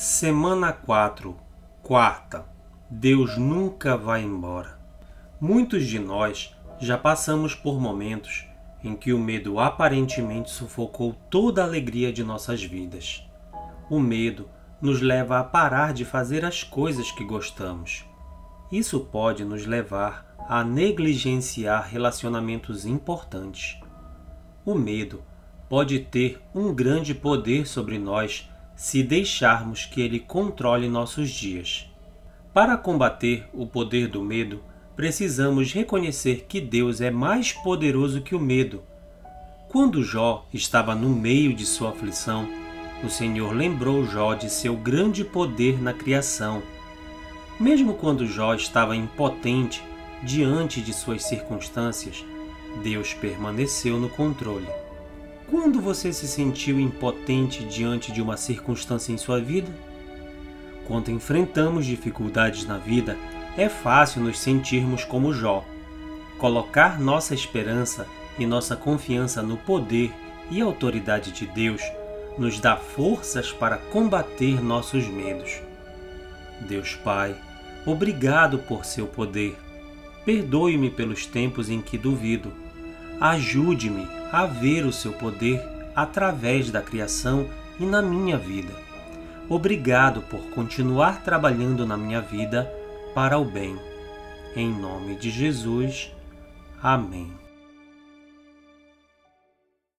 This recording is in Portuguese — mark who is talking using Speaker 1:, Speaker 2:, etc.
Speaker 1: Semana 4, quarta. Deus nunca vai embora. Muitos de nós já passamos por momentos em que o medo aparentemente sufocou toda a alegria de nossas vidas. O medo nos leva a parar de fazer as coisas que gostamos. Isso pode nos levar a negligenciar relacionamentos importantes. O medo pode ter um grande poder sobre nós se deixarmos que ele controle nossos dias. Para combater o poder do medo, precisamos reconhecer que Deus é mais poderoso que o medo. Quando Jó estava no meio de sua aflição, o Senhor lembrou Jó de seu grande poder na criação. Mesmo quando Jó estava impotente diante de suas circunstâncias, Deus permaneceu no controle. Quando você se sentiu impotente diante de uma circunstância em sua vida? Quando enfrentamos dificuldades na vida, é fácil nos sentirmos como Jó. Colocar nossa esperança e nossa confiança no poder e autoridade de Deus nos dá forças para combater nossos medos. Deus Pai, obrigado por seu poder. Perdoe-me pelos tempos em que duvido Ajude-me a ver o seu poder através da criação e na minha vida. Obrigado por continuar trabalhando na minha vida para o bem. Em nome de Jesus. Amém.